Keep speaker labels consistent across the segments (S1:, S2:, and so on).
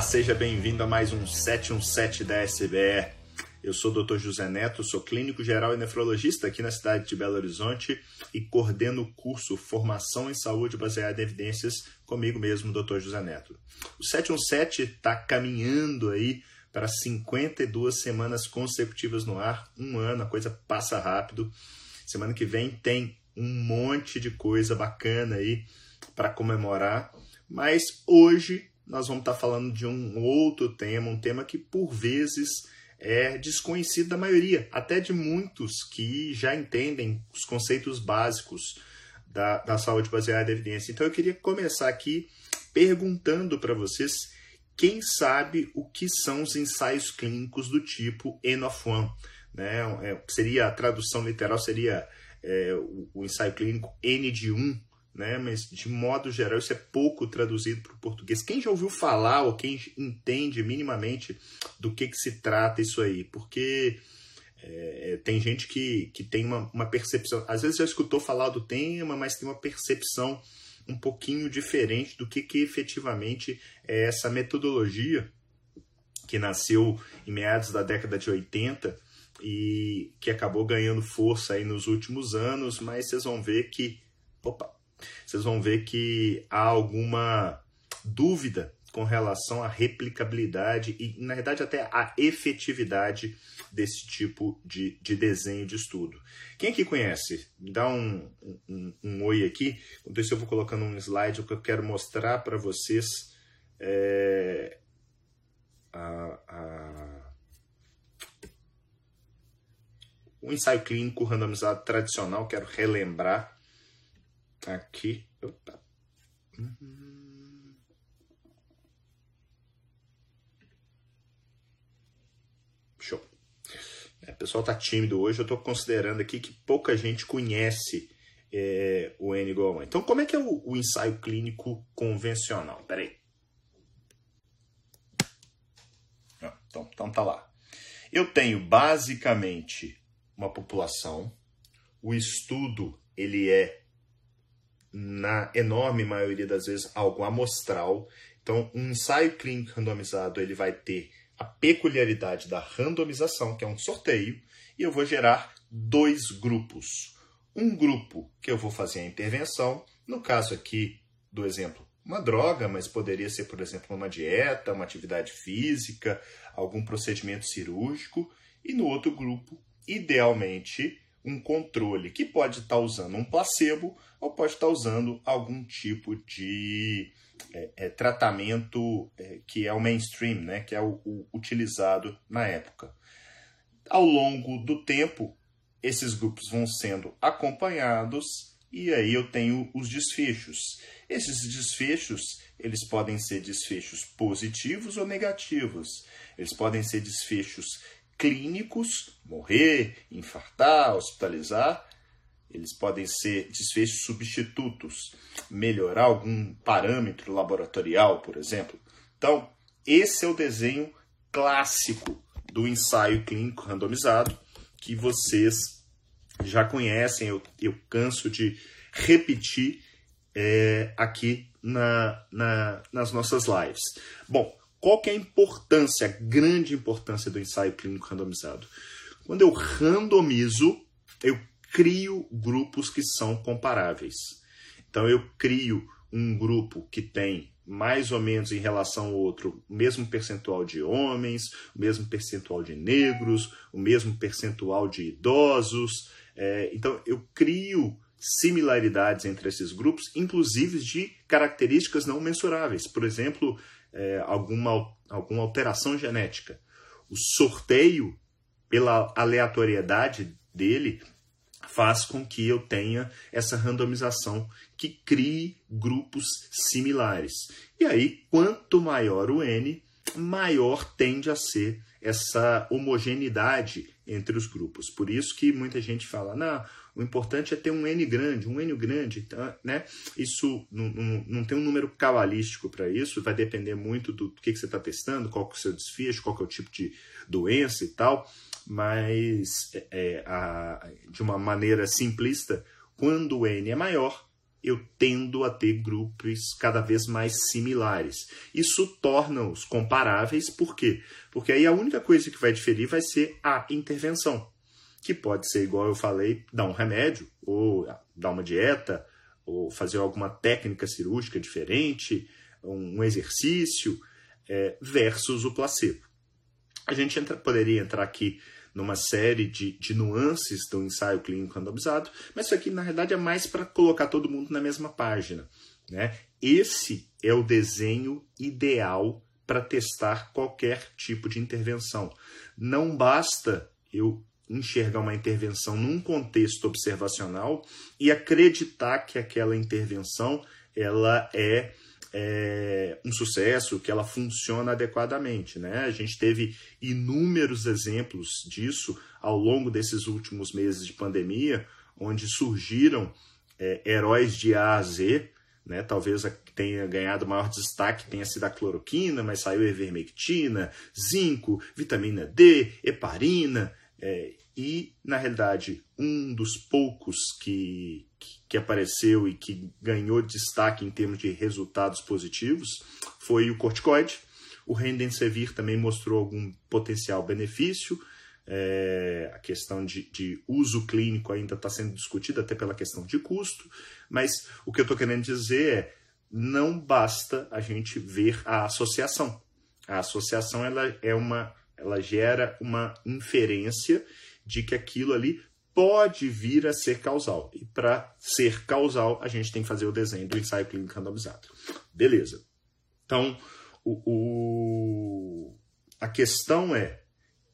S1: Olá, seja bem-vindo a mais um 717 da SBR. Eu sou o Dr. José Neto, sou clínico geral e nefrologista aqui na cidade de Belo Horizonte e coordeno o curso Formação em Saúde baseada em Evidências comigo mesmo, Dr. José Neto. O 717 está caminhando aí para 52 semanas consecutivas no ar, um ano, a coisa passa rápido. Semana que vem tem um monte de coisa bacana aí para comemorar, mas hoje nós vamos estar tá falando de um outro tema, um tema que por vezes é desconhecido da maioria, até de muitos que já entendem os conceitos básicos da, da saúde baseada em evidência. Então eu queria começar aqui perguntando para vocês quem sabe o que são os ensaios clínicos do tipo N of One. Né? É, seria a tradução literal seria é, o, o, ensaio clínico N de 1, né? mas de modo geral isso é pouco traduzido para o português. Quem já ouviu falar ou quem entende minimamente do que, que se trata isso aí? Porque é, tem gente que, que tem uma, uma percepção, às vezes já escutou falar do tema, mas tem uma percepção um pouquinho diferente do que, que efetivamente é essa metodologia que nasceu em meados da década de 80 e que acabou ganhando força aí nos últimos anos, mas vocês vão ver que opa, vocês vão ver que há alguma dúvida com relação à replicabilidade e, na verdade, até à efetividade desse tipo de, de desenho de estudo. Quem aqui conhece? Dá um, um, um oi aqui. Enquanto isso, eu vou colocando um slide que eu quero mostrar para vocês é, a, a, o ensaio clínico randomizado tradicional. Quero relembrar aqui. Opa. Uhum. Show. É, o pessoal tá tímido hoje. Eu estou considerando aqui que pouca gente conhece é, o N igual a 1. Então, como é que é o, o ensaio clínico convencional? Peraí. Então, então tá lá. Eu tenho basicamente uma população. O estudo ele é na enorme maioria das vezes, algo amostral. Então, um ensaio clínico randomizado ele vai ter a peculiaridade da randomização, que é um sorteio, e eu vou gerar dois grupos. Um grupo que eu vou fazer a intervenção, no caso aqui do exemplo, uma droga, mas poderia ser, por exemplo, uma dieta, uma atividade física, algum procedimento cirúrgico, e no outro grupo, idealmente, um controle que pode estar usando um placebo ou pode estar usando algum tipo de é, é, tratamento é, que é o mainstream, né, que é o, o, utilizado na época. Ao longo do tempo, esses grupos vão sendo acompanhados e aí eu tenho os desfechos. Esses desfechos, eles podem ser desfechos positivos ou negativos. Eles podem ser desfechos clínicos, morrer, infartar, hospitalizar, eles podem ser desfechos substitutos, melhorar algum parâmetro laboratorial, por exemplo. Então, esse é o desenho clássico do ensaio clínico randomizado que vocês já conhecem, eu, eu canso de repetir é, aqui na, na, nas nossas lives. Bom, qual que é a importância, a grande importância do ensaio clínico randomizado? Quando eu randomizo, eu crio grupos que são comparáveis. Então eu crio um grupo que tem mais ou menos em relação ao outro o mesmo percentual de homens, o mesmo percentual de negros, o mesmo percentual de idosos. É, então eu crio similaridades entre esses grupos, inclusive de características não mensuráveis. Por exemplo, é, alguma, alguma alteração genética. O sorteio, pela aleatoriedade dele, faz com que eu tenha essa randomização que crie grupos similares. E aí, quanto maior o n, maior tende a ser essa homogeneidade entre os grupos. Por isso que muita gente fala, não, o importante é ter um N grande, um N grande, tá, né? Isso não, tem um número cabalístico para isso, vai depender muito do que, que você está testando, qual que é o seu desfecho, qual que é o tipo de doença e tal, mas é, a, de uma maneira simplista, quando o N é maior, eu tendo a ter grupos cada vez mais similares. Isso torna-os comparáveis, por quê? Porque aí a única coisa que vai diferir vai ser a intervenção, que pode ser, igual eu falei, dar um remédio, ou dar uma dieta, ou fazer alguma técnica cirúrgica diferente, um exercício, é, versus o placebo. A gente entra, poderia entrar aqui numa série de, de nuances do ensaio clínico randomizado, mas isso aqui na realidade é mais para colocar todo mundo na mesma página. Né? Esse é o desenho ideal para testar qualquer tipo de intervenção. Não basta eu enxergar uma intervenção num contexto observacional e acreditar que aquela intervenção ela é é, um sucesso, que ela funciona adequadamente. Né? A gente teve inúmeros exemplos disso ao longo desses últimos meses de pandemia, onde surgiram é, heróis de A a Z, né? talvez a tenha ganhado maior destaque tenha sido a cloroquina, mas saiu ivermectina, zinco, vitamina D, heparina, é, e, na realidade, um dos poucos que, que apareceu e que ganhou destaque em termos de resultados positivos foi o corticoide. O Remdesivir também mostrou algum potencial benefício. É, a questão de, de, uso clínico ainda está sendo discutida, até pela questão de custo, mas o que eu estou querendo dizer é não basta a gente ver a associação. A associação ela é uma, ela gera uma inferência de que aquilo ali pode vir a ser causal. E para ser causal, a gente tem que fazer o desenho do ensaio clínico randomizado. Beleza. Então, o, o, a questão é: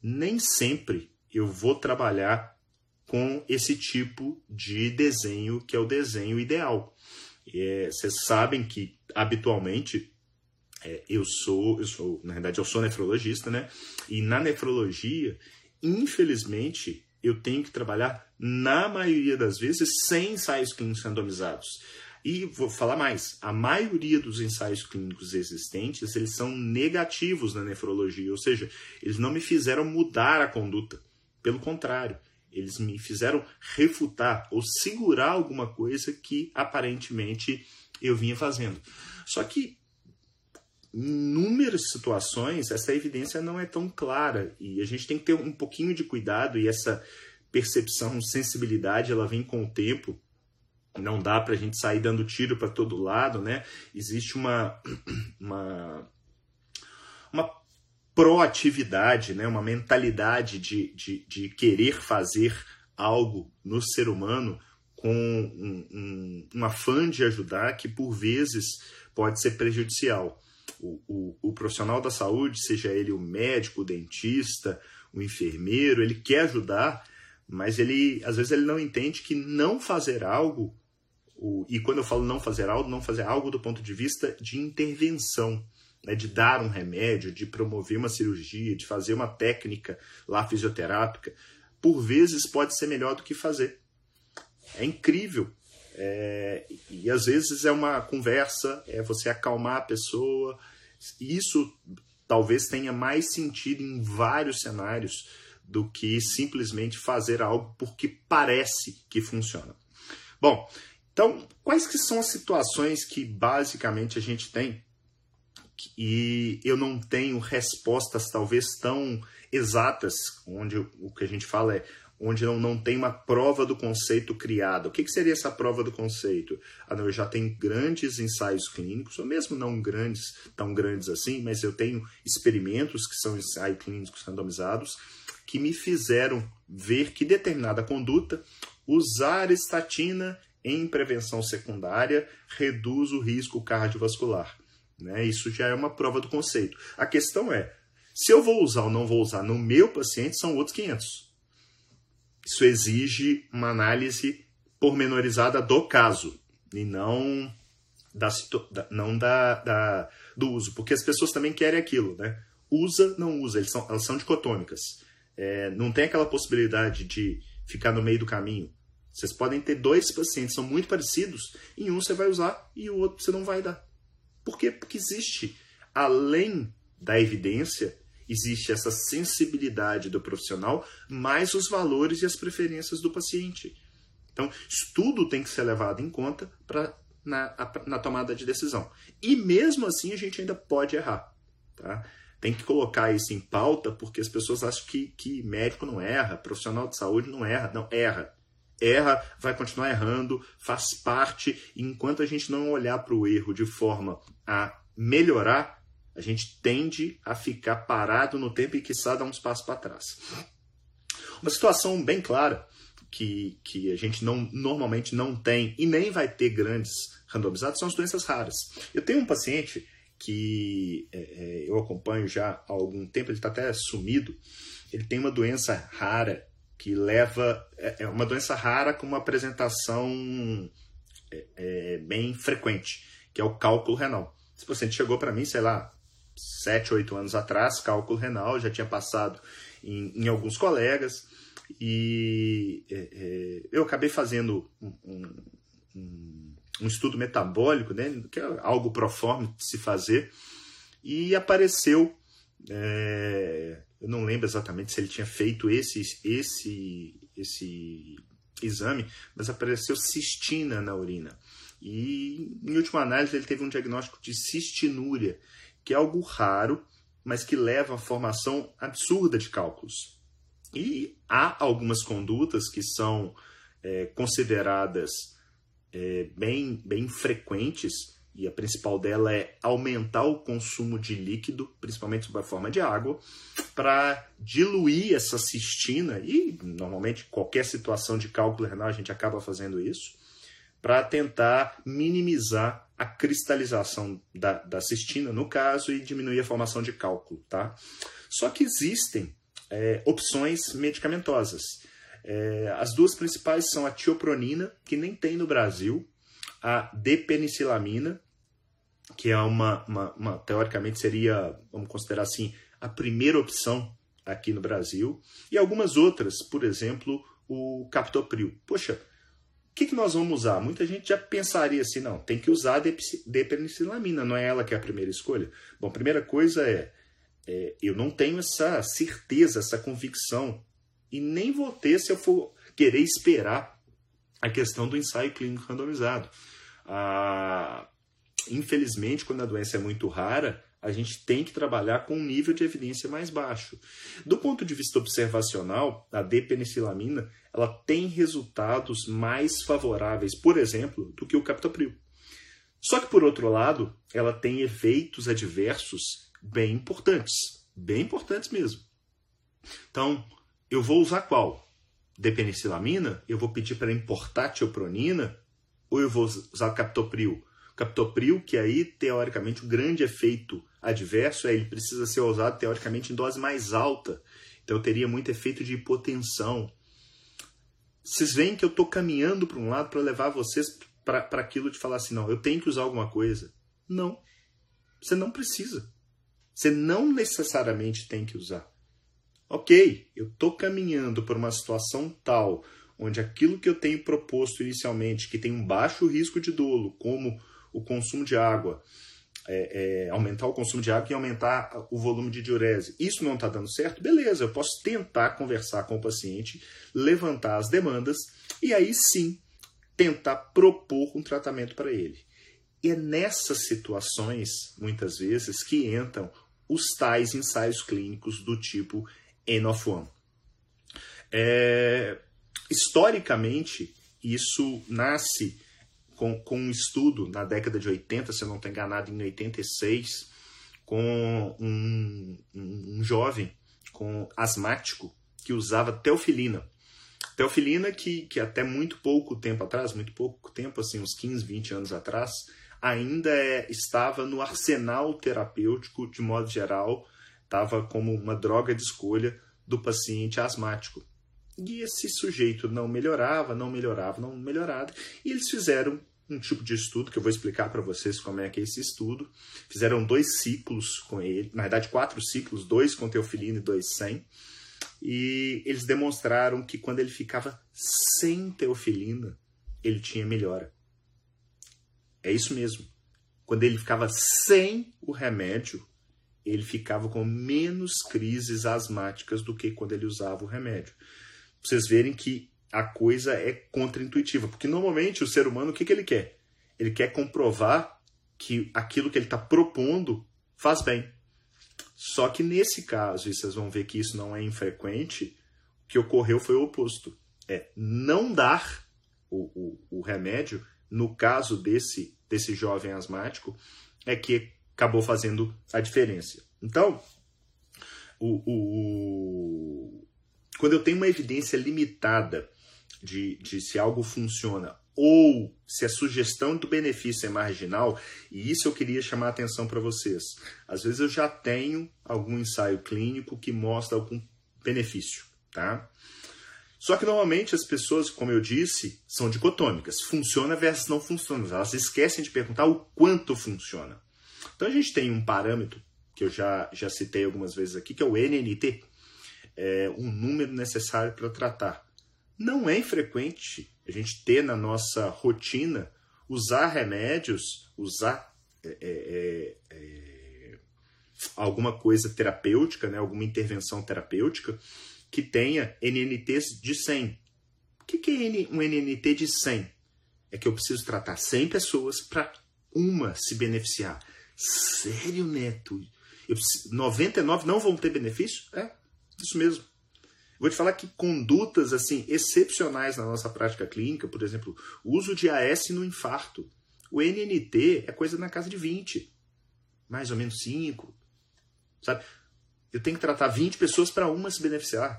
S1: nem sempre eu vou trabalhar com esse tipo de desenho que é o desenho ideal. É, vocês sabem que habitualmente é, eu sou, eu sou, na verdade, eu sou nefrologista, né? E na nefrologia infelizmente, eu tenho que trabalhar, na maioria das vezes, sem ensaios clínicos randomizados. E vou falar mais, a maioria dos ensaios clínicos existentes, eles são negativos na nefrologia, ou seja, eles não me fizeram mudar a conduta. Pelo contrário, eles me fizeram refutar ou segurar alguma coisa que aparentemente eu vinha fazendo. Só que inúmeras situações essa evidência não é tão clara e a gente tem que ter um pouquinho de cuidado e essa percepção, sensibilidade, ela vem com o tempo. Não dá para a gente sair dando tiro para todo lado, né? Existe uma, uma, uma proatividade, né? uma mentalidade de, de, de querer fazer algo no ser humano com um, um, um afã de ajudar que por vezes pode ser prejudicial o, o, o profissional da saúde, seja ele o médico, o dentista, o enfermeiro, ele quer ajudar, mas ele às vezes ele não entende que não fazer algo, e quando eu falo não fazer algo, não fazer algo do ponto de vista de intervenção, né, de dar um remédio, de promover uma cirurgia, de fazer uma técnica lá fisioterápica, por vezes pode ser melhor do que fazer. É incrível é, e às vezes é uma conversa, é você acalmar a pessoa. Isso talvez tenha mais sentido em vários cenários do que simplesmente fazer algo porque parece que funciona. Bom, então quais que são as situações que basicamente a gente tem e eu não tenho respostas talvez tão exatas, onde o que a gente fala é onde não, não tem uma prova do conceito criada. O que, que seria essa prova do conceito? Ah, eu já tenho grandes ensaios clínicos, ou mesmo não grandes, tão grandes assim, mas eu tenho experimentos que são ensaios clínicos randomizados que me fizeram ver que determinada conduta, usar estatina em prevenção secundária, reduz o risco cardiovascular. Né? Isso já é uma prova do conceito. A questão é, se eu vou usar ou não vou usar no meu paciente, são outros 500. Isso exige uma análise pormenorizada do caso e não da, não da, da, do uso, porque as pessoas também querem aquilo, né? Usa, não usa, eles são, elas são dicotômicas. É, não tem aquela possibilidade de ficar no meio do caminho. Vocês podem ter dois pacientes são muito parecidos, em um você vai usar e o outro você não vai dar. Por quê? Porque existe, além da evidência, existe essa sensibilidade do profissional, mais os valores e as preferências do paciente. Então, estudo tem que ser levado em conta para na, na tomada de decisão. E mesmo assim, a gente ainda pode errar. Tá? Tem que colocar isso em pauta, porque as pessoas acham que, que médico não erra, profissional de saúde não erra. Não, erra. Erra, vai continuar errando, faz parte. E enquanto a gente não olhar para o erro de forma a melhorar, a gente tende a ficar parado no tempo e, quiçá, dar uns passos para trás. Uma situação bem clara que, que a gente não, normalmente não tem e nem vai ter grandes randomizados são as doenças raras. Eu tenho um paciente que é, é, eu acompanho já há algum tempo, ele está até sumido. Ele tem uma doença rara que leva. É, é uma doença rara com uma apresentação é, é, bem frequente, que é o cálculo renal. Esse paciente chegou para mim, sei lá, 7, 8 anos atrás, cálculo renal, já tinha passado em, em alguns colegas, e é, eu acabei fazendo um, um, um estudo metabólico, né, que é algo proforme de se fazer, e apareceu, é, eu não lembro exatamente se ele tinha feito esse, esse, esse exame, mas apareceu cistina na urina. E, em última análise, ele teve um diagnóstico de cistinúria, que é algo raro, mas que leva à formação absurda de cálculos. E há algumas condutas que são é, consideradas é, bem, bem frequentes, e a principal dela é aumentar o consumo de líquido, principalmente sob a forma de água, para diluir essa cistina, e normalmente qualquer situação de cálculo renal a gente acaba fazendo isso, para tentar minimizar a cristalização da, da cistina, no caso, e diminuir a formação de cálculo. Tá? Só que existem é, opções medicamentosas. É, as duas principais são a tiopronina, que nem tem no Brasil, a depenicilamina, que é uma, uma, uma, teoricamente seria, vamos considerar assim, a primeira opção aqui no Brasil, e algumas outras, por exemplo, o captopril. Poxa, que, que nós vamos usar? Muita gente já pensaria assim, não, tem que usar depenicilamina, não é ela que é a primeira escolha. Bom, primeira coisa é, é eu não tenho essa certeza, essa convicção e nem vou ter se eu for querer esperar a questão do ensaio clínico randomizado. Ah, infelizmente, quando a doença é muito rara, a gente tem que trabalhar com um nível de evidência mais baixo. Do ponto de vista observacional, a depenicilamina ela tem resultados mais favoráveis, por exemplo, do que o captopril. Só que, por outro lado, ela tem efeitos adversos bem importantes, bem importantes mesmo. Então, eu vou usar qual? Depenicilamina? Eu vou pedir para importar tiopronina? Ou eu vou usar captopril? Captopril, que aí, teoricamente, o grande efeito adverso é ele precisa ser usado, teoricamente, em dose mais alta. Então, teria muito efeito de hipotensão. Vocês veem que eu estou caminhando para um lado para levar vocês para aquilo de falar assim, não, eu tenho que usar alguma coisa. Não. Você não precisa. Você não necessariamente tem que usar. Ok, eu estou caminhando por uma situação tal onde aquilo que eu tenho proposto inicialmente, que tem um baixo risco de dolo, como o consumo de água, é, é, aumentar o consumo de água e aumentar o volume de diurese, isso não está dando certo? Beleza, eu posso tentar conversar com o paciente, levantar as demandas e aí sim tentar propor um tratamento para ele. E é nessas situações, muitas vezes, que entram os tais ensaios clínicos do tipo N of One. É, historicamente, isso nasce com, com um estudo na década de 80, se eu não estou enganado, em 86, com um, um, um jovem com asmático que usava teofilina. Teofilina que, que até muito pouco tempo atrás, muito pouco tempo, assim, uns 15, 20 anos atrás, ainda é, estava no arsenal terapêutico, de modo geral, estava como uma droga de escolha do paciente asmático. E esse sujeito não melhorava, não melhorava, não melhorava. E eles fizeram um tipo de estudo que eu vou explicar para vocês como é que é esse estudo. Fizeram dois ciclos com ele, na verdade quatro ciclos, dois com teofilina e dois sem. E eles demonstraram que quando ele ficava sem teofilina, ele tinha melhora. É isso mesmo. Quando ele ficava sem o remédio, ele ficava com menos crises asmáticas do que quando ele usava o remédio. Vocês verem que a coisa é contraintuitiva. Porque normalmente o ser humano, o que, que ele quer? Ele quer comprovar que aquilo que ele está propondo faz bem. Só que nesse caso, e vocês vão ver que isso não é infrequente, o que ocorreu foi o oposto. É não dar o, o, o remédio, no caso desse, desse jovem asmático, é que acabou fazendo a diferença. Então, o, o, quando eu tenho uma evidência limitada de, de se algo funciona ou se a sugestão do benefício é marginal, e isso eu queria chamar a atenção para vocês. Às vezes eu já tenho algum ensaio clínico que mostra algum benefício, tá? Só que normalmente as pessoas, como eu disse, são dicotômicas, funciona versus não funciona. Elas esquecem de perguntar o quanto funciona. Então a gente tem um parâmetro que eu já, já citei algumas vezes aqui, que é o NNT, é um número necessário para tratar. Não é infrequente a gente ter na nossa rotina usar remédios, usar é, é, é, é alguma coisa terapêutica, né, alguma intervenção terapêutica que tenha NNTs de 100. O que é um NNT de 100? É que eu preciso tratar 100 pessoas para uma se beneficiar. Sério, Neto? Eu, 99 não vão ter benefício? É, isso mesmo. Vou te falar que condutas assim excepcionais na nossa prática clínica, por exemplo, o uso de AS no infarto. O NNT é coisa na casa de 20, mais ou menos 5. Sabe? Eu tenho que tratar 20 pessoas para uma se beneficiar.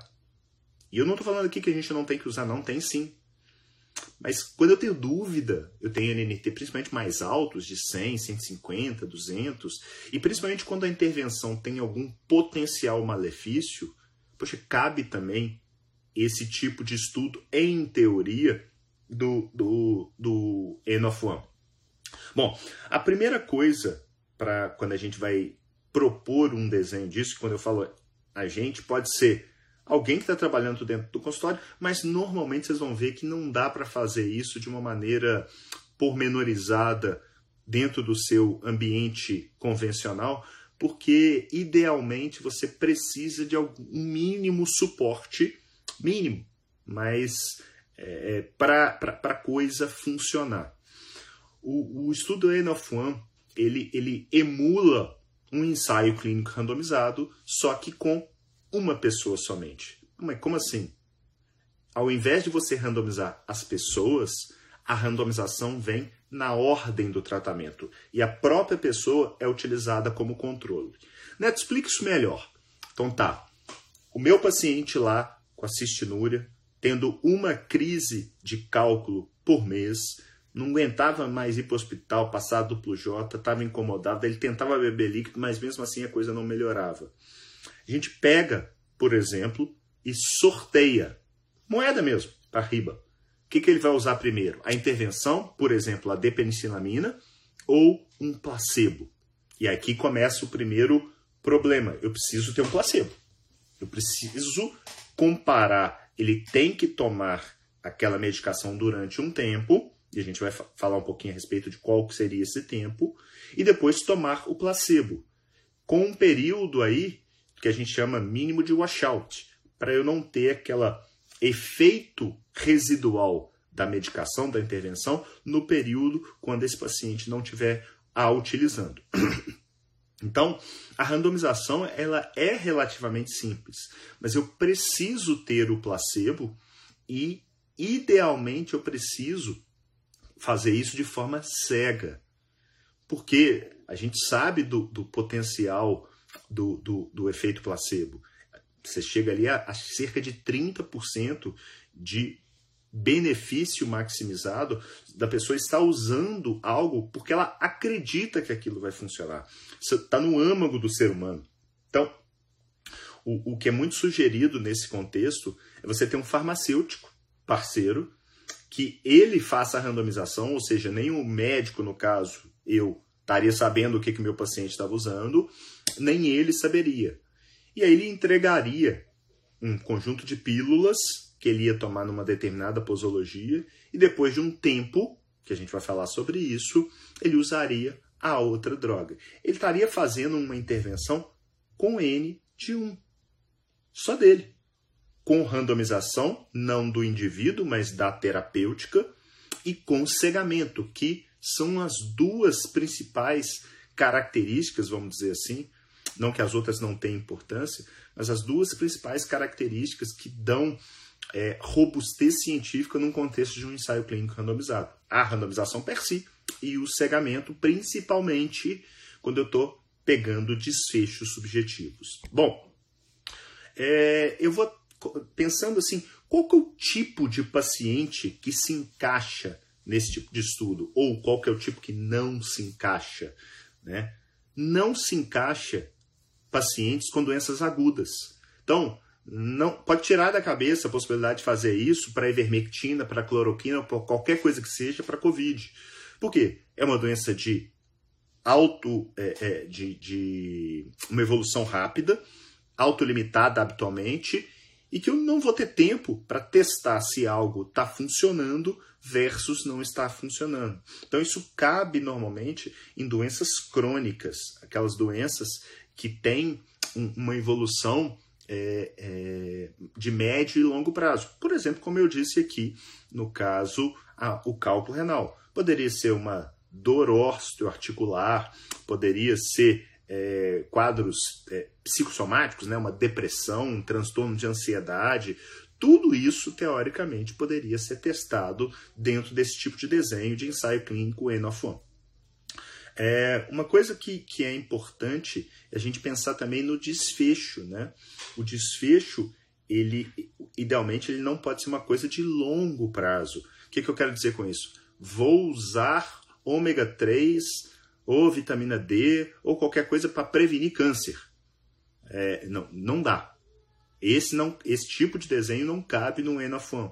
S1: E eu não estou falando aqui que a gente não tem que usar, não, tem sim. Mas quando eu tenho dúvida, eu tenho NNT principalmente mais altos, de 100, 150, 200, e principalmente quando a intervenção tem algum potencial malefício, Poxa, cabe também esse tipo de estudo, em teoria, do, do, do N of One. Bom, a primeira coisa para quando a gente vai propor um desenho disso, quando eu falo a gente, pode ser alguém que está trabalhando dentro do consultório, mas normalmente vocês vão ver que não dá para fazer isso de uma maneira pormenorizada dentro do seu ambiente convencional, porque idealmente você precisa de algum mínimo suporte, mínimo, mas é, é para a coisa funcionar. O, o estudo N of One ele, ele emula um ensaio clínico randomizado, só que com uma pessoa somente. Mas como assim? Ao invés de você randomizar as pessoas, a randomização vem na ordem do tratamento e a própria pessoa é utilizada como controle. Neto, explica isso melhor. Então tá, o meu paciente lá com a cistinúria, tendo uma crise de cálculo por mês, não aguentava mais ir para o hospital, passar duplo J, estava incomodado, ele tentava beber líquido, mas mesmo assim a coisa não melhorava. A gente pega, por exemplo, e sorteia, moeda mesmo, para riba que, que ele vai usar primeiro? A intervenção, por exemplo, a depenicilamina ou um placebo? E aqui começa o primeiro problema. Eu preciso ter um placebo. Eu preciso comparar. Ele tem que tomar aquela medicação durante um tempo, e a gente vai falar um pouquinho a respeito de qual seria esse tempo, e depois tomar o placebo, com um período aí que a gente chama mínimo de washout, para eu não ter aquela efeito residual da medicação, da intervenção, no período quando esse paciente não estiver a utilizando. Então, a randomização ela é relativamente simples, mas eu preciso ter o placebo e, idealmente, eu preciso fazer isso de forma cega, porque a gente sabe do, do potencial do, do, do efeito placebo. Você chega ali a, a cerca de 30% de benefício maximizado da pessoa estar usando algo porque ela acredita que aquilo vai funcionar. Isso está no âmago do ser humano. Então, o, o que é muito sugerido nesse contexto é você ter um farmacêutico parceiro que ele faça a randomização, ou seja, nem o médico, no caso, eu estaria sabendo o que, que meu paciente estava usando, nem ele saberia. E aí ele entregaria um conjunto de pílulas que ele ia tomar numa determinada posologia e depois de um tempo, que a gente vai falar sobre isso, ele usaria a outra droga. Ele estaria fazendo uma intervenção com N de 1. Só dele. com randomização, não do indivíduo, mas da terapêutica, e com cegamento, que são as duas principais características, vamos dizer assim, não que as outras não tenham importância, mas as duas principais características que dão é, robustez científica num contexto de um ensaio clínico randomizado. A randomização per si e o cegamento, principalmente quando eu estou pegando desfechos subjetivos. Bom, é, eu vou pensando assim, qual que é o tipo de paciente que se encaixa nesse tipo de estudo? Ou qual que é o tipo que não se encaixa? Né? Não se encaixa pacientes com doenças agudas. Então, não pode tirar da cabeça a possibilidade de fazer isso para ivermectina, para cloroquina, para qualquer coisa que seja para COVID. Por quê? É uma doença de auto, é, é, de, de uma evolução rápida, autolimitada habitualmente, e que eu não vou ter tempo para testar se algo está funcionando versus não está funcionando. Então, isso cabe normalmente em doenças crônicas, aquelas doenças que têm uma evolução é, é, de médio e longo prazo. Por exemplo, como eu disse aqui, no caso, a, o cálculo renal. Poderia ser uma dor osteoarticular, poderia ser é, quadros é, psicossomáticos, né, uma depressão, um transtorno de ansiedade, tudo isso, teoricamente, poderia ser testado dentro desse tipo de desenho de ensaio clínico N of. É, uma coisa que, que é importante é a gente pensar também no desfecho. Né? O desfecho, ele idealmente, ele não pode ser uma coisa de longo prazo. O que, que eu quero dizer com isso? Vou usar ômega 3 ou vitamina D ou qualquer coisa para prevenir câncer. É, não, não dá. Esse, não, esse tipo de desenho não cabe no Enafan.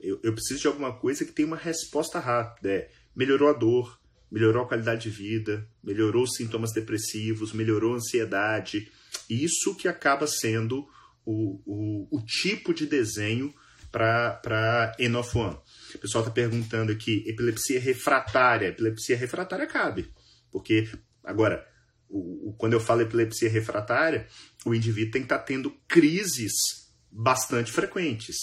S1: Eu, eu preciso de alguma coisa que tenha uma resposta rápida. É, melhorou a dor, melhorou a qualidade de vida, melhorou os sintomas depressivos, melhorou a ansiedade. Isso que acaba sendo o, o, o tipo de desenho para Enofan. O pessoal está perguntando aqui, epilepsia refratária. Epilepsia refratária cabe, porque, agora, o, o, quando eu falo epilepsia refratária, o indivíduo tem que estar tá tendo crises bastante frequentes.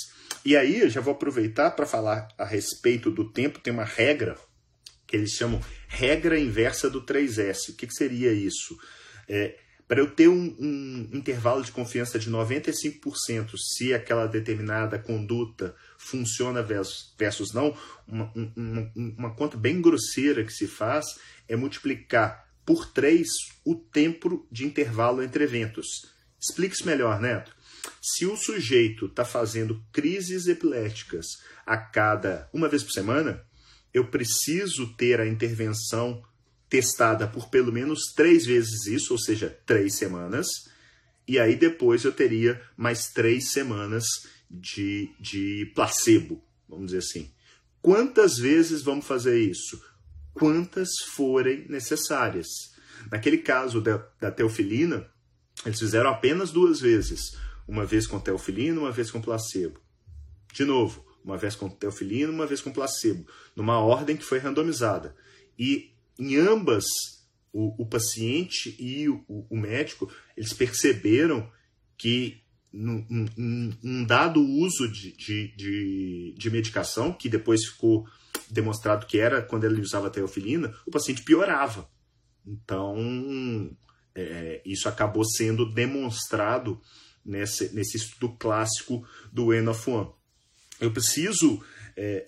S1: E aí eu já vou aproveitar para falar a respeito do tempo, tem uma regra que eles chamam regra inversa do 3S. O que, que seria isso? É, para eu ter um, um, intervalo de confiança de 95% se aquela determinada conduta funciona versus, versus não, uma, uma, uma conta bem grosseira que se faz é multiplicar por 3 o tempo de intervalo entre eventos. Explique-se melhor, Neto. Se o sujeito está fazendo crises epiléticas a cada uma vez por semana, eu preciso ter a intervenção testada por pelo menos três vezes isso, ou seja, três semanas, e aí depois eu teria mais três semanas de, de placebo, vamos dizer assim. Quantas vezes vamos fazer isso? Quantas forem necessárias. Naquele caso da, da teofilina, eles fizeram apenas duas vezes. Uma vez com teofilina, uma vez com placebo. De novo, uma vez com teofilina, uma vez com placebo, numa ordem que foi randomizada. E em ambas, o, o paciente e o, o, médico, eles perceberam que num, um dado uso de, de, de, de, medicação, que depois ficou demonstrado que era quando ele usava teofilina, o paciente piorava. Então, é, isso acabou sendo demonstrado nesse, nesse estudo clássico do N of One. Eu preciso é,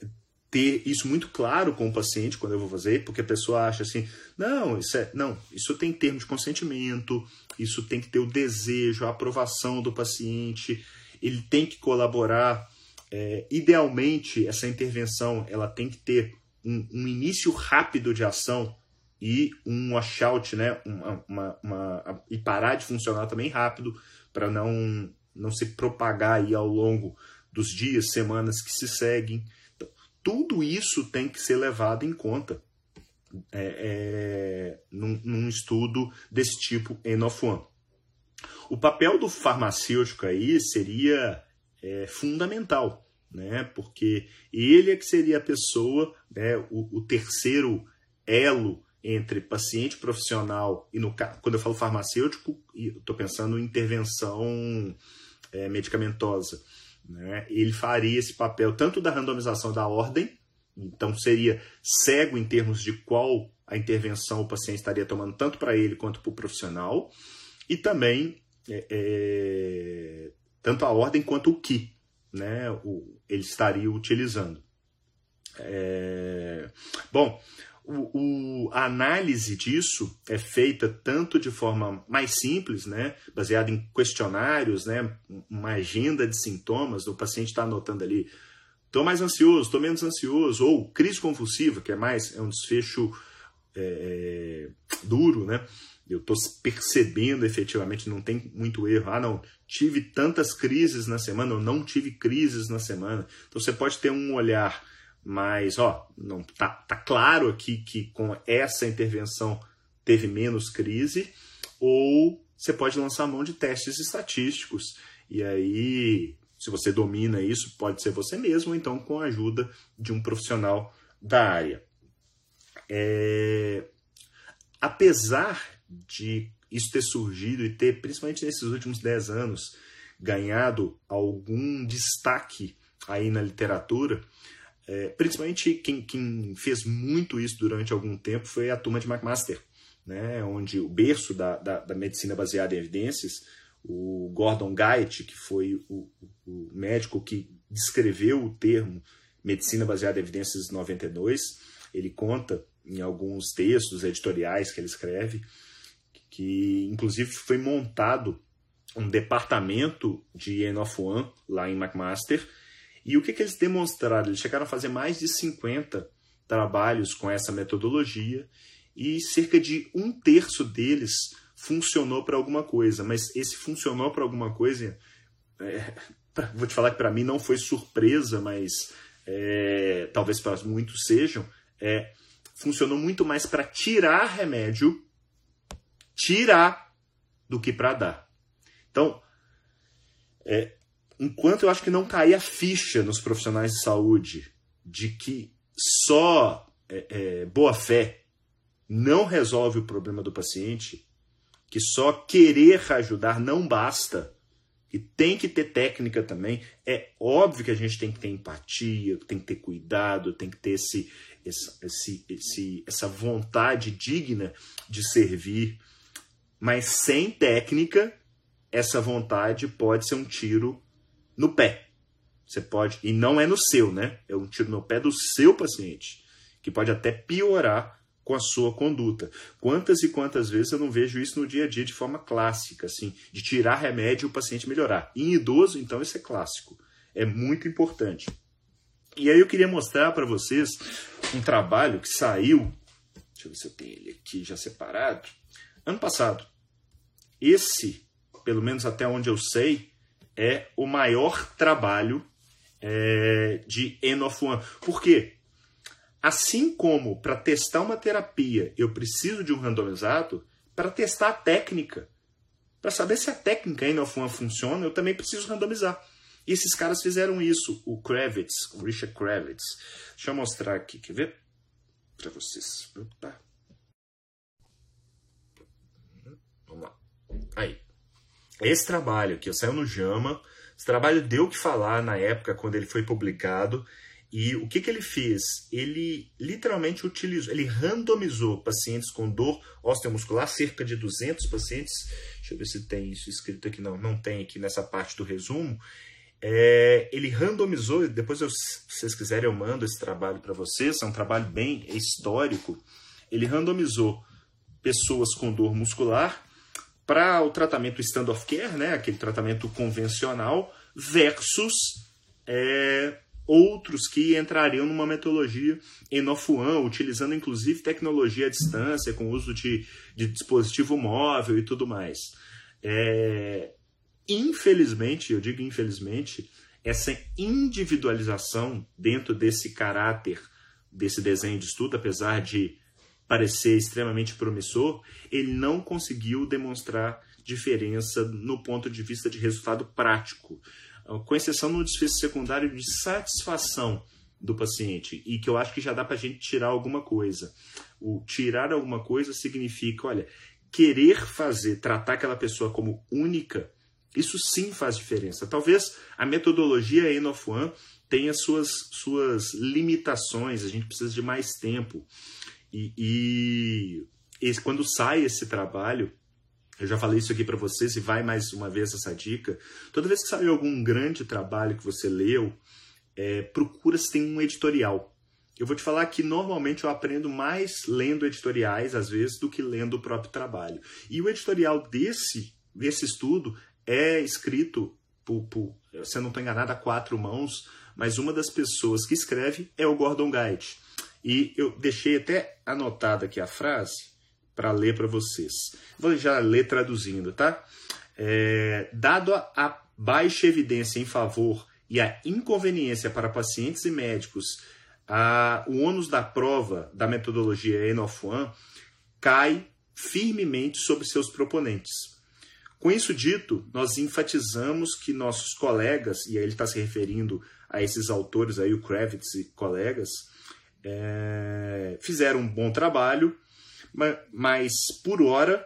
S1: ter isso muito claro com o paciente quando eu vou fazer, porque a pessoa acha assim, não, isso é, não, isso tem termo de consentimento, isso tem que ter o desejo, a aprovação do paciente, ele tem que colaborar. É, idealmente, essa intervenção ela tem que ter um, um, início rápido de ação e um washout, né, uma, uma, uma, e parar de funcionar também rápido para não não se propagar aí ao longo dos dias, semanas que se seguem. Então, tudo isso tem que ser levado em conta é, é, num, num, estudo desse tipo em One. O papel do farmacêutico aí seria é, fundamental, né? porque ele é que seria a pessoa, né, o, o terceiro elo entre paciente profissional e no quando eu falo farmacêutico, estou pensando em intervenção é, medicamentosa Né? Ele faria esse papel tanto da randomização da ordem, então seria cego em termos de qual a intervenção o paciente estaria tomando, tanto para ele quanto para o profissional, e também é, é, tanto a ordem quanto o que né, o, ele estaria utilizando. É, bom, o, o, a análise disso é feita tanto de forma mais simples, né, baseada em questionários, né, uma agenda de sintomas, o paciente está anotando ali, estou mais ansioso, estou menos ansioso, ou crise convulsiva, que é mais é um desfecho é, duro, né? Eu estou percebendo efetivamente, não tem muito erro. Ah, não, tive tantas crises na semana, ou não tive crises na semana. Então você pode ter um olhar mas, ó, não tá, tá claro aqui que com essa intervenção teve menos crise, ou você pode lançar mão de testes estatísticos. E aí, se você domina isso, pode ser você mesmo, ou então com a ajuda de um profissional da área. É... Apesar de isso ter surgido e ter, principalmente nesses últimos 10 anos, ganhado algum destaque aí na literatura, é, principalmente quem, quem, fez muito isso durante algum tempo foi a turma de McMaster, né, onde o berço da, da, da medicina baseada em evidências, o Gordon Guide, que foi o, o, médico que descreveu o termo medicina baseada em evidências 92, ele conta em alguns textos editoriais que ele escreve que inclusive foi montado um departamento de N of One lá em McMaster e o que, que eles demonstraram? Eles chegaram a fazer mais de 50 trabalhos com essa metodologia e cerca de um terço deles funcionou para alguma coisa. Mas esse funcionou para alguma coisa, é, vou te falar que para mim não foi surpresa, mas é, talvez para muitos sejam. É, funcionou muito mais para tirar remédio, tirar, do que para dar. Então, é, enquanto eu acho que não cair a ficha nos profissionais de saúde de que só é, é, boa fé não resolve o problema do paciente, que só querer ajudar não basta, que tem que ter técnica também. É óbvio que a gente tem que ter empatia, tem que ter cuidado, tem que ter esse, esse, esse, essa vontade digna de servir, mas sem técnica, essa vontade pode ser um tiro no pé. Você pode, e não é no seu, né? É um tiro no pé do seu paciente, que pode até piorar com a sua conduta. Quantas e quantas vezes eu não vejo isso no dia a dia de forma clássica, assim, de tirar remédio e o paciente melhorar. Em idoso, então, isso é clássico. É muito importante. E aí eu queria mostrar para vocês um trabalho que saiu, deixa eu ver se eu tenho ele aqui já separado, ano passado. Esse, pelo menos até onde eu sei, é o maior trabalho é, de N of One. Por quê? Assim como para testar uma terapia eu preciso de um randomizado, para testar a técnica, para saber se a técnica N of One funciona, eu também preciso randomizar. E esses caras fizeram isso, o Kravitz, o Richard Kravitz. Deixa eu mostrar aqui, quer ver? Para vocês. Opa. Vamos lá. Aí. Esse trabalho que saiu no JAMA, esse trabalho deu o que falar na época quando ele foi publicado. E o que, que ele fez? Ele literalmente utilizou, ele randomizou pacientes com dor osteomuscular, cerca de 200 pacientes. Deixa eu ver se tem isso escrito aqui. Não, não tem aqui nessa parte do resumo. É, ele randomizou, depois eu, se vocês quiserem eu mando esse trabalho para vocês, é um trabalho bem histórico. Ele randomizou pessoas com dor muscular para o tratamento stand of care, né, aquele tratamento convencional, versus é, outros que entrariam numa metodologia enofuan, utilizando inclusive tecnologia à distância, com uso de, de dispositivo móvel e tudo mais. É, infelizmente, eu digo infelizmente, essa individualização dentro desse caráter desse desenho de estudo, apesar de parecer extremamente promissor, ele não conseguiu demonstrar diferença no ponto de vista de resultado prático, com exceção no desfecho secundário de satisfação do paciente, e que eu acho que já dá para a gente tirar alguma coisa. O tirar alguma coisa significa, olha, querer fazer, tratar aquela pessoa como única Isso sim faz diferença. Talvez a metodologia N of One tenha suas, suas limitações, a gente precisa de mais tempo. E, e quando sai esse trabalho, eu já falei isso aqui para vocês e vai mais uma vez essa dica. Toda vez que saiu algum grande trabalho que você leu, é, procura se tem um editorial. Eu vou te falar que normalmente eu aprendo mais lendo editoriais, às vezes, do que lendo o próprio trabalho. E o editorial desse, desse estudo é escrito por, por se eu não estou enganado, a quatro mãos, mas uma das pessoas que escreve é o Gordon Guide. E eu deixei até anotada aqui a frase para ler para vocês. Vou já ler traduzindo, tá? É, dado a, baixa evidência em favor e a inconveniência para pacientes e médicos, a, o ônus da prova da metodologia N of One cai firmemente sobre seus proponentes. Com isso dito, nós enfatizamos que nossos colegas, e aí ele está se referindo a esses autores aí, o Kravitz e colegas, é, fizeram um bom trabalho mas por hora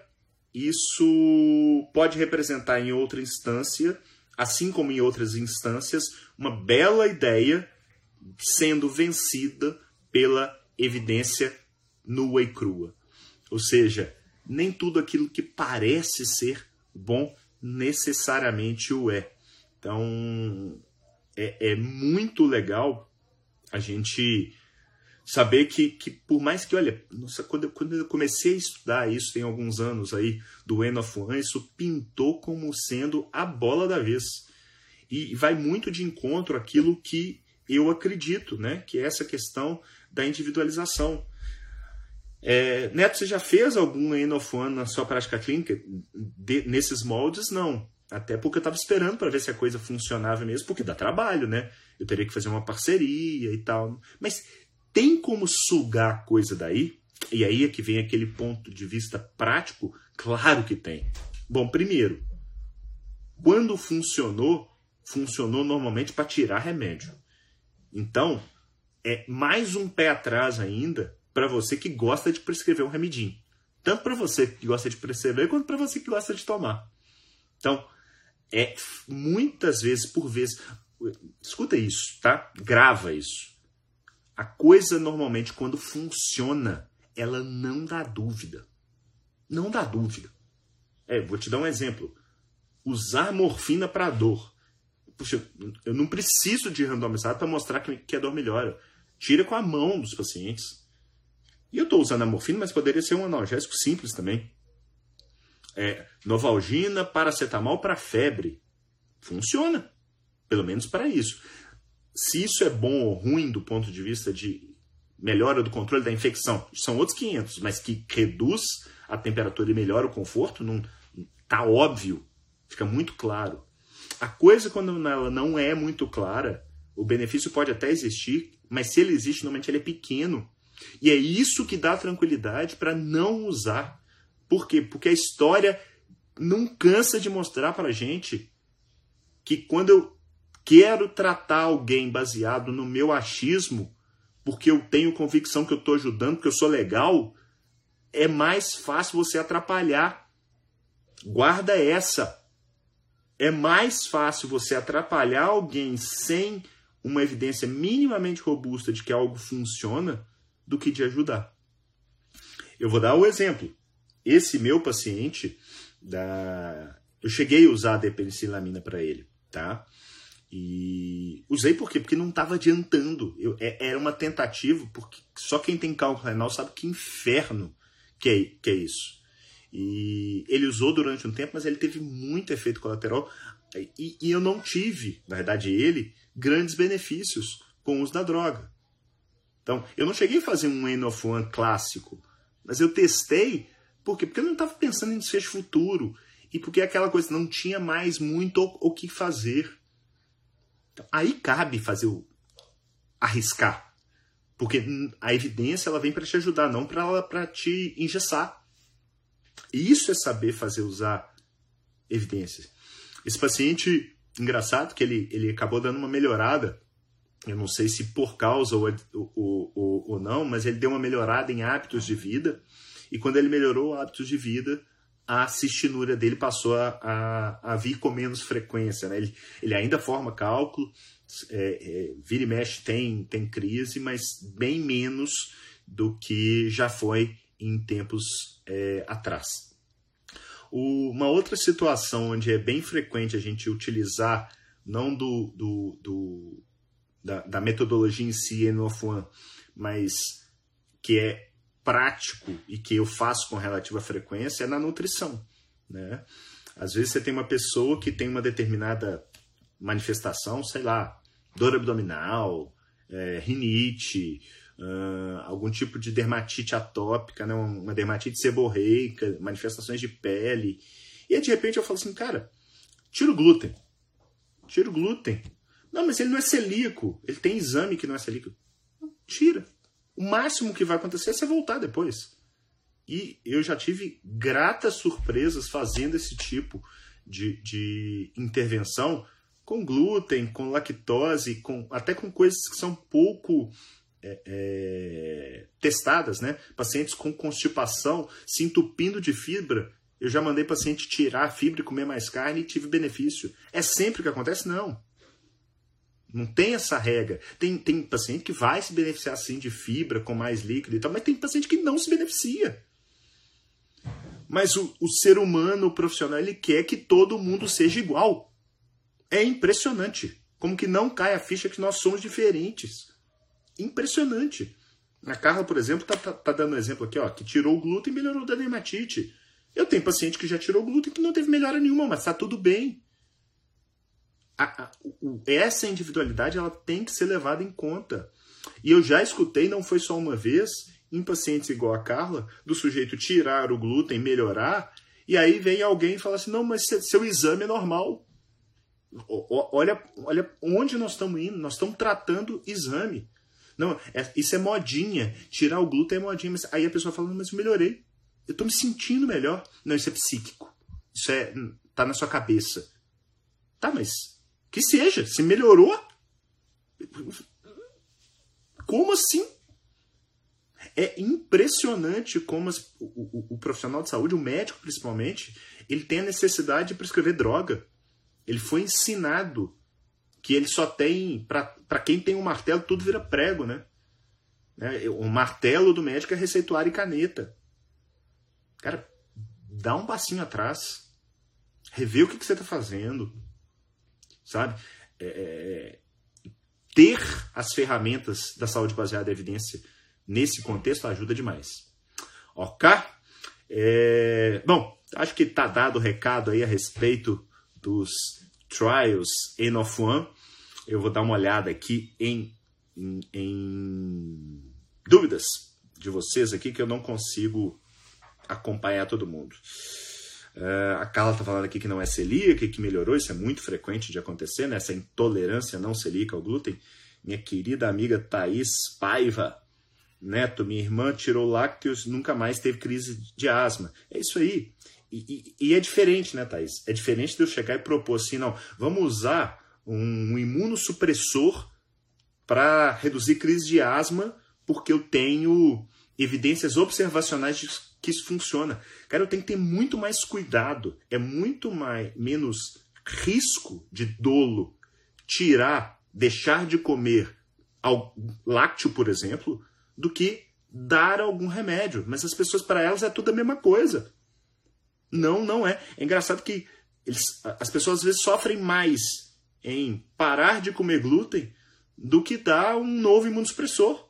S1: isso pode representar em outra instância, assim como em outras instâncias, uma bela ideia sendo vencida pela evidência nua e crua. Ou seja, nem tudo aquilo que parece ser bom necessariamente o é. Então, é, é muito legal a gente saber que, que por mais que, olha, nossa, quando, eu, quando eu comecei a estudar isso, tem alguns anos aí, do End of One, isso pintou como sendo a bola da vez. E vai muito de encontro aquilo que eu acredito, né? Que é essa questão da individualização. É, Neto, você já fez algum End of One na sua prática clínica de, nesses moldes? Não. Até porque eu estava esperando para ver se a coisa funcionava mesmo, porque dá trabalho, né? Eu teria que fazer uma parceria e tal. Mas tem como sugar coisa daí? E aí é que vem aquele ponto de vista prático? Claro que tem. Bom, primeiro, quando funcionou, funcionou normalmente para tirar remédio. Então, é mais um pé atrás ainda para você que gosta de prescrever um remedinho. Tanto para você que gosta de prescrever, quanto para você que gosta de tomar. Então, é muitas vezes por vez. Escuta isso, tá? Grava isso. A coisa normalmente quando funciona, ela não dá dúvida. Não dá dúvida. É, vou te dar um exemplo. Usar morfina para dor. Puxa, eu não preciso de randomizado para mostrar que a dor melhora. Tira com a mão dos pacientes. E eu estou usando a morfina, mas poderia ser um analgésico simples também. É, novalgina, paracetamol para febre. Funciona. Pelo menos para isso se isso é bom ou ruim do ponto de vista de melhora do controle da infecção, são outros 500, mas que reduz a temperatura e melhora o conforto, não tá óbvio, fica muito claro. A coisa quando ela não é muito clara, o benefício pode até existir, mas se ele existe, normalmente ele é pequeno. E é isso que dá tranquilidade para não usar. Por quê? Porque a história não cansa de mostrar para gente que quando eu quero tratar alguém baseado no meu achismo, porque eu tenho convicção que eu estou ajudando, que eu sou legal, é mais fácil você atrapalhar. Guarda essa. É mais fácil você atrapalhar alguém sem uma evidência minimamente robusta de que algo funciona do que de ajudar. Eu vou dar um exemplo. Esse meu paciente, da... eu cheguei a usar a depenicilamina para ele, tá? E usei por quê? Porque não estava adiantando. Eu, é, era uma tentativa, porque só quem tem cálculo renal sabe que inferno que é, que é isso. E ele usou durante um tempo, mas ele teve muito efeito colateral. E, e eu não tive, na verdade, ele, grandes benefícios com o uso da droga. Então, eu não cheguei a fazer um N of One clássico, mas eu testei por quê? Porque eu não estava pensando em desfecho futuro e porque aquela coisa não tinha mais muito o, o que fazer. Então, aí cabe fazer o arriscar. Porque a evidência ela vem para te ajudar, não para te engessar. E isso é saber fazer usar evidências. Esse paciente, engraçado que ele, ele acabou dando uma melhorada, eu não sei se por causa ou, ou, ou, ou não, mas ele deu uma melhorada em hábitos de vida. E quando ele melhorou hábitos de vida, a cistinúria dele passou a, a, a vir com menos frequência. Né? Ele, ele ainda forma cálculo, é, é, vira e mexe tem, tem crise, mas bem menos do que já foi em tempos é, atrás. O, uma outra situação onde é bem frequente a gente utilizar, não do, do, do da, da, metodologia em si, N-of-One, mas que é prático e que eu faço com relativa frequência é na nutrição. Né? Às vezes você tem uma pessoa que tem uma determinada manifestação, sei lá, dor abdominal, é, rinite, uh, algum tipo de dermatite atópica, né? uma dermatite seborreica, manifestações de pele. E aí, de repente eu falo assim, cara, tira o glúten. Tira o glúten. Não, mas ele não é celíaco. Ele tem exame que não é celíaco. Tira. O máximo que vai acontecer é você voltar depois. E eu já tive gratas surpresas fazendo esse tipo de, de intervenção com glúten, com lactose, com, até com coisas que são pouco é, é, testadas, né? Pacientes com constipação se entupindo de fibra. Eu já mandei paciente tirar a fibra e comer mais carne e tive benefício. É sempre que acontece? Não. Não tem essa regra. Tem, tem paciente que vai se beneficiar sim de fibra com mais líquido e tal, mas tem paciente que não se beneficia. Mas o, o ser humano, o profissional, ele quer que todo mundo seja igual. É impressionante. Como que não cai a ficha que nós somos diferentes. Impressionante. A Carla, por exemplo, tá, tá, tá dando um exemplo aqui, ó, que tirou o glúten e melhorou da dermatite. Eu tenho paciente que já tirou o glúten que não teve melhora nenhuma, mas tá tudo bem a, a, essa individualidade ela tem que ser levada em conta. E eu já escutei, não foi só uma vez, em pacientes igual a Carla, do sujeito tirar o glúten, melhorar, e aí vem alguém e fala assim: não, mas seu exame é normal. Olha, olha onde nós estamos indo, nós estamos tratando exame. Não, é, isso é modinha. Tirar o glúten é modinha. Mas aí a pessoa fala, mas eu melhorei. Eu estou me sentindo melhor. Não, isso é psíquico. Isso é. tá na sua cabeça. Tá, mas que seja, se melhorou. Como assim? É impressionante como as, o, o, o, profissional de saúde, o médico principalmente, ele tem a necessidade de prescrever droga. Ele foi ensinado que ele só tem. Para quem tem um martelo, tudo vira prego, né? né? O martelo do médico é receituário e caneta. Cara, dá um passinho atrás. Revê o que, que você está fazendo sabe? É, é, ter as ferramentas da saúde baseada em evidência nesse contexto ajuda demais. Ok? É, bom, acho que está dado o recado aí a respeito dos trials N of One. Eu vou dar uma olhada aqui em, em, em dúvidas de vocês aqui que eu não consigo acompanhar todo mundo. Uh, a Carla está falando aqui que não é celíaca e que melhorou, isso é muito frequente de acontecer, né? essa intolerância não celíaca ao glúten. Minha querida amiga Thaís Paiva, Neto, minha irmã tirou lácteos nunca mais teve crise de asma. É isso aí. E, e, e, é diferente, né, Thaís? É diferente de eu chegar e propor assim, não, vamos usar um, um imunossupressor para reduzir crise de asma, porque eu tenho evidências observacionais de que isso funciona. Cara, eu tenho que ter muito mais cuidado, é muito mais menos risco de dolo tirar, deixar de comer lácteo, por exemplo, do que dar algum remédio. Mas as pessoas, para elas, é tudo a mesma coisa. Não, não é. É engraçado que eles, as pessoas às vezes sofrem mais em parar de comer glúten do que dar um novo imunossupressor.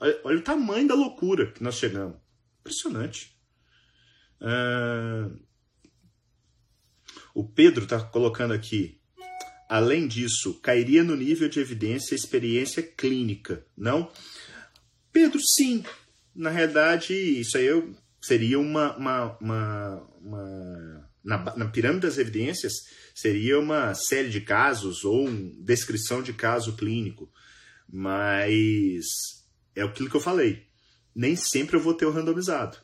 S1: Olha, olha o tamanho da loucura que nós chegamos. Impressionante. Uh, o Pedro está colocando aqui. Além disso, cairia no nível de evidência experiência clínica, não? Pedro, sim. Na realidade, isso aí seria uma. uma, uma, uma na, na, pirâmide das evidências, seria uma série de casos ou uma descrição de caso clínico. Mas é aquilo que eu falei nem sempre eu vou ter o randomizado.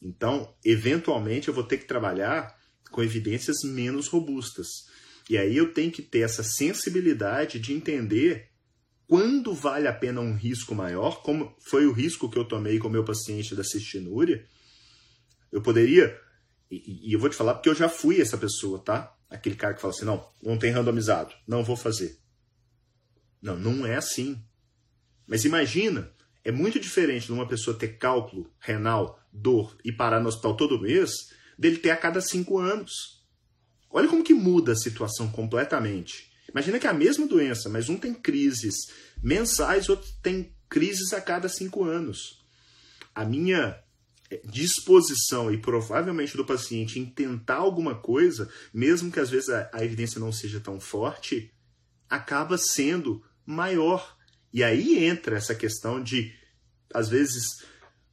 S1: Então, eventualmente, eu vou ter que trabalhar com evidências menos robustas. E aí eu tenho que ter essa sensibilidade de entender quando vale a pena um risco maior, como foi o risco que eu tomei com o meu paciente da cistinúria. Eu poderia E, e, eu vou te falar porque eu já fui essa pessoa, tá? Aquele cara que fala assim: não, não tem randomizado, não vou fazer. Não, não é assim. Mas imagina, é muito diferente de uma pessoa ter cálculo renal, dor e parar no hospital todo mês, dele ter a cada cinco anos. Olha como que muda a situação completamente. Imagina que é a mesma doença, mas um tem crises mensais, outro tem crises a cada cinco anos. A minha é, disposição e provavelmente do paciente em tentar alguma coisa, mesmo que às vezes a, a evidência não seja tão forte, acaba sendo maior. E aí entra essa questão de, às vezes,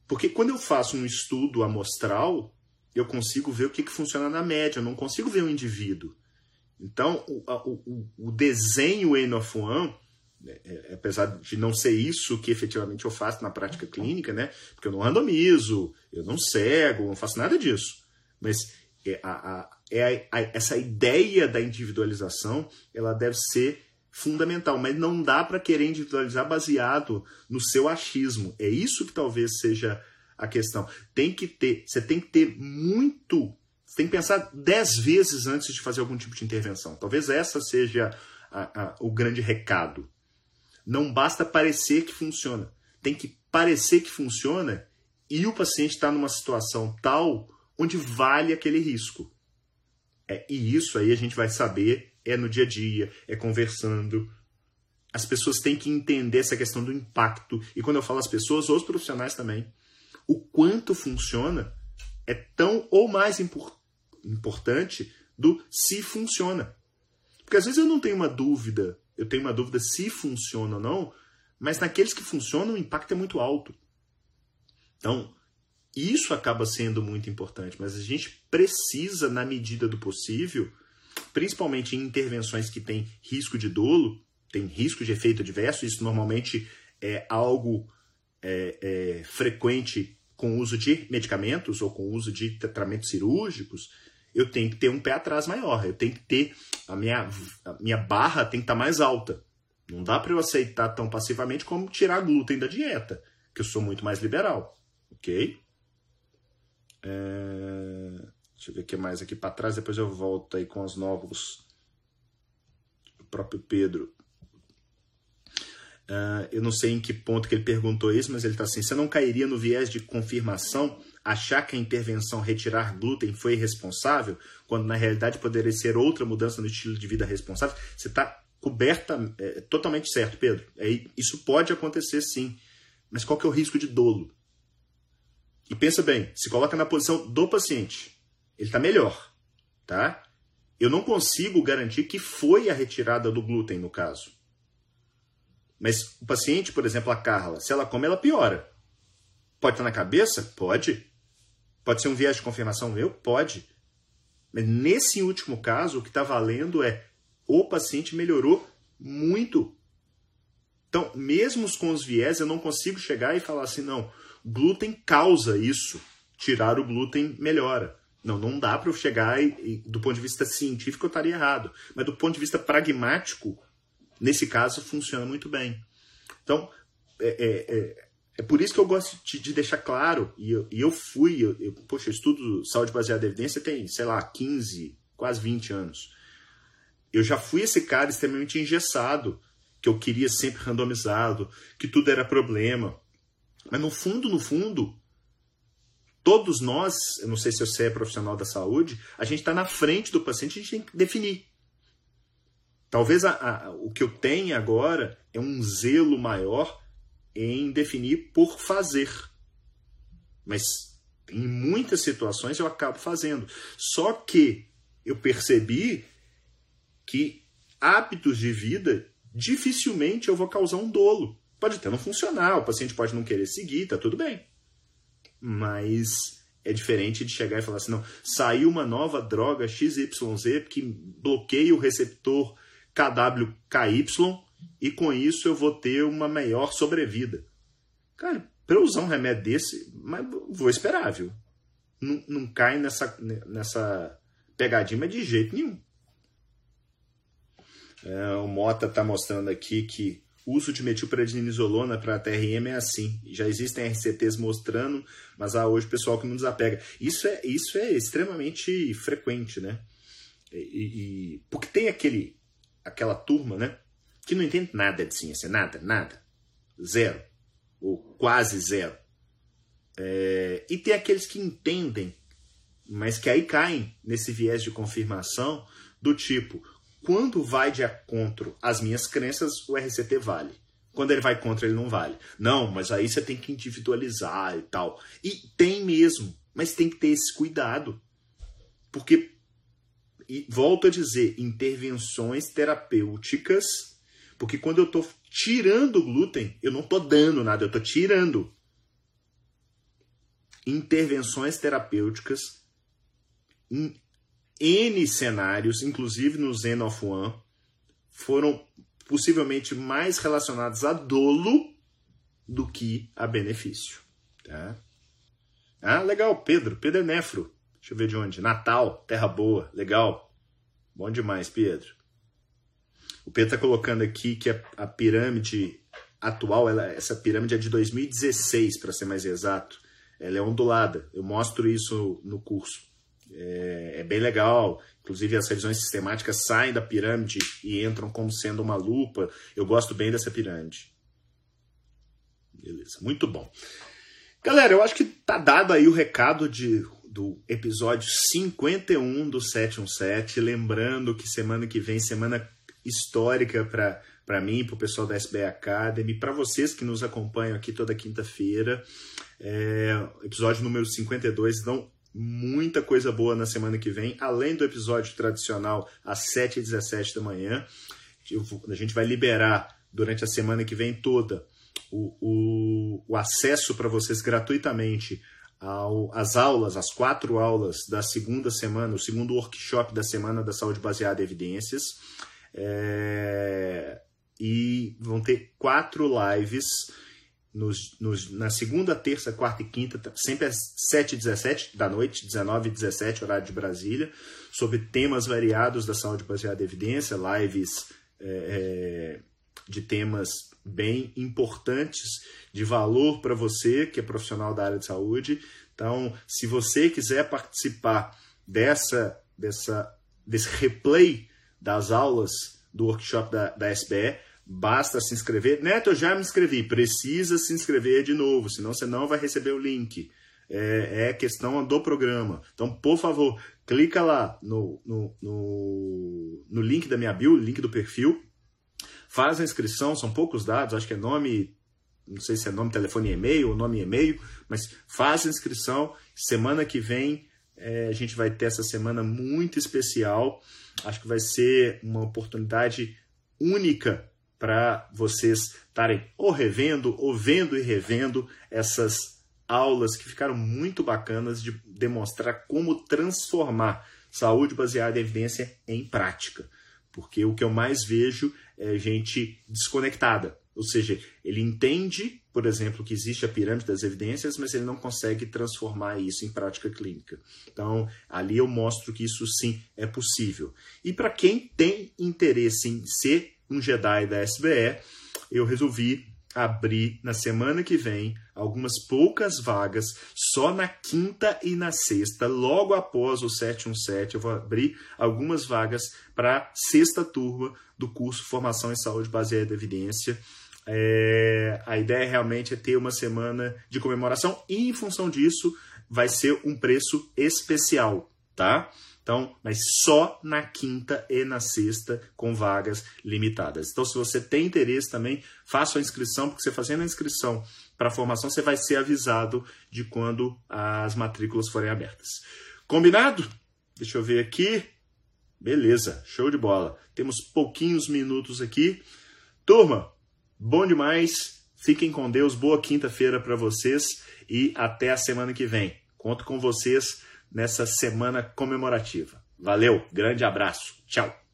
S1: porque quando eu faço um estudo amostral, eu consigo ver o que, que funciona na média, eu não consigo ver o indivíduo. Então, o, o, o desenho N of One, é, é, apesar de não ser isso que efetivamente eu faço na prática clínica, né? Porque eu não randomizo, eu não cego, não faço nada disso. Mas é a, a, é a, essa ideia da individualização, ela deve ser fundamental, mas não dá para querer individualizar baseado no seu achismo. É isso que talvez seja a questão. Tem que ter, você tem que ter muito, você tem que pensar dez vezes antes de fazer algum tipo de intervenção. Talvez essa seja a, a, o grande recado. Não basta parecer que funciona, tem que parecer que funciona e o paciente está numa situação tal onde vale aquele risco. É, e isso aí a gente vai saber é no dia a dia, é conversando. As pessoas têm que entender essa questão do impacto. E quando eu falo as pessoas, os profissionais também. O quanto funciona é tão ou mais impor importante do se funciona. Porque às vezes eu não tenho uma dúvida, eu tenho uma dúvida se funciona ou não, mas naqueles que funcionam o impacto é muito alto. Então, isso acaba sendo muito importante, mas a gente precisa, na medida do possível, principalmente em intervenções que têm risco de dolo, tem risco de efeito adverso, isso normalmente é algo é, é, frequente com o uso de medicamentos ou com o uso de tratamentos cirúrgicos, eu tenho que ter um pé atrás maior, eu tenho que ter a minha, a minha barra tem que estar mais alta. Não dá para eu aceitar tão passivamente como tirar glúten da dieta, que eu sou muito mais liberal, ok? É... Deixa eu ver o que mais aqui para trás, depois eu volto aí com os novos. O próprio Pedro. Uh, eu não sei em que ponto que ele perguntou isso, mas ele está assim: você não cairia no viés de confirmação achar que a intervenção retirar glúten foi responsável, quando na realidade poderia ser outra mudança no estilo de vida responsável? Você está coberta, é, totalmente certo, Pedro. É, isso pode acontecer sim, mas qual que é o risco de dolo? E pensa bem, se coloca na posição do paciente ele está melhor, tá? Eu não consigo garantir que foi a retirada do glúten no caso. Mas o paciente, por exemplo, a Carla, se ela come, ela piora. Pode estar na cabeça? Pode. Pode ser um viés de confirmação meu? Pode. Mas nesse último caso, o que está valendo é o paciente melhorou muito. Então, mesmo com os viés, eu não consigo chegar e falar assim, não, glúten causa isso. Tirar o glúten melhora. Não, não dá para eu chegar e, e, do ponto de vista científico, eu estaria errado. Mas do ponto de vista pragmático, nesse caso, funciona muito bem. Então, é, é, é, é por isso que eu gosto de, de deixar claro, e eu, e eu fui, eu, eu, poxa, eu estudo saúde baseada em evidência tem, sei lá, 15, quase 20 anos. Eu já fui esse cara extremamente engessado, que eu queria sempre randomizado, que tudo era problema. Mas no fundo, no fundo, todos nós, eu não sei se você é profissional da saúde, a gente está na frente do paciente, a gente tem que definir. Talvez a, a, o que eu tenha agora é um zelo maior em definir por fazer. Mas em muitas situações eu acabo fazendo. Só que eu percebi que hábitos de vida dificilmente eu vou causar um dolo. Pode até não funcionar, o paciente pode não querer seguir, tá tudo bem mas é diferente de chegar e falar assim, não, saiu uma nova droga XYZ que bloqueia o receptor KWKY e com isso eu vou ter uma maior sobrevida. Cara, para usar um remédio desse, mas vou esperar, viu? Não, não cai nessa, nessa pegadinha, de jeito nenhum. É, o Mota está mostrando aqui que o uso de metilprednisolona para TRM é assim. Já existem RCTs mostrando, mas há hoje pessoal que não desapega. Isso é, isso é extremamente frequente, né? E, e, porque tem aquele, aquela turma, né? Que não entende nada de ciência, nada, nada. Zero. Ou quase zero. É, e tem aqueles que entendem, mas que aí caem nesse viés de confirmação do tipo, quando vai de encontro às minhas crenças, o RCT vale. Quando ele vai contra, ele não vale. Não, mas aí você tem que individualizar e tal. E tem mesmo, mas tem que ter esse cuidado. Porque, e volto a dizer, intervenções terapêuticas, porque quando eu estou tirando o glúten, eu não estou dando nada, eu estou tirando. Intervenções terapêuticas N cenários, inclusive no Zen of One, foram possivelmente mais relacionados a dolo do que a benefício. Tá? Ah, legal, Pedro. Pedro é nefro. Deixa eu ver de onde. Natal, Terra Boa, legal. Bom demais, Pedro. O Pedro está colocando aqui que a, a pirâmide atual, ela, essa pirâmide é de 2016, para ser mais exato. Ela é ondulada. Eu mostro isso no curso. É, é, bem legal. Inclusive, as revisões sistemáticas saem da pirâmide e entram como sendo uma lupa. Eu gosto bem dessa pirâmide. Beleza, muito bom. Galera, eu acho que tá dado aí o recado de, do episódio 51 do 717. Lembrando que semana que vem, semana histórica para para mim, para o pessoal da SBA Academy, para vocês que nos acompanham aqui toda quinta-feira. É, episódio número 52. Então, muita coisa boa na semana que vem, além do episódio tradicional às 7h17 da manhã. A gente vai liberar durante a semana que vem toda o, o, o acesso para vocês gratuitamente ao, às aulas, as quatro aulas da segunda semana, o segundo workshop da Semana da Saúde Baseada em Evidências. É, e vão ter quatro lives nos, nos, na segunda, terça, quarta e quinta, sempre às 7 e 17 da noite, 19 e 17, horário de Brasília, sobre temas variados da saúde baseada em evidência, lives é, é, de temas bem importantes, de valor para você, que é profissional da área de saúde. Então, se você quiser participar dessa, dessa, desse replay das aulas do workshop da, da SBE, Basta se inscrever. Neto, eu já me inscrevi. Precisa se inscrever de novo, senão você não vai receber o link. É, é questão do programa. Então, por favor, clica lá no, no, no, no link da minha bio, link do perfil. Faz a inscrição, são poucos dados, acho que é nome, não sei se é nome, telefone e e-mail ou nome e e-mail, mas faz a inscrição. Semana que vem é, a gente vai ter essa semana muito especial. Acho que vai ser uma oportunidade única para vocês estarem ou revendo, ou vendo e revendo essas aulas que ficaram muito bacanas de demonstrar como transformar saúde baseada em evidência em prática. Porque o que eu mais vejo é gente desconectada. Ou seja, ele entende, por exemplo, que existe a pirâmide das evidências, mas ele não consegue transformar isso em prática clínica. Então, ali eu mostro que isso sim é possível. E para quem tem interesse em ser um Jedi da SBE, eu resolvi abrir na semana que vem algumas poucas vagas, só na quinta e na sexta, logo após o 717, eu vou abrir algumas vagas para sexta turma do curso Formação em Saúde Baseada em Evidência. É, a ideia realmente é ter uma semana de comemoração e, em função disso, vai ser um preço especial, tá? Então, mas só na quinta e na sexta com vagas limitadas. Então, se você tem interesse também, faça a inscrição, porque você fazendo a inscrição para a formação, você vai ser avisado de quando as matrículas forem abertas. Combinado? Deixa eu ver aqui. Beleza, show de bola. Temos pouquinhos minutos aqui. Turma, bom demais. Fiquem com Deus. Boa quinta-feira para vocês e até a semana que vem. Conto com vocês nessa semana comemorativa. Valeu, grande abraço, tchau.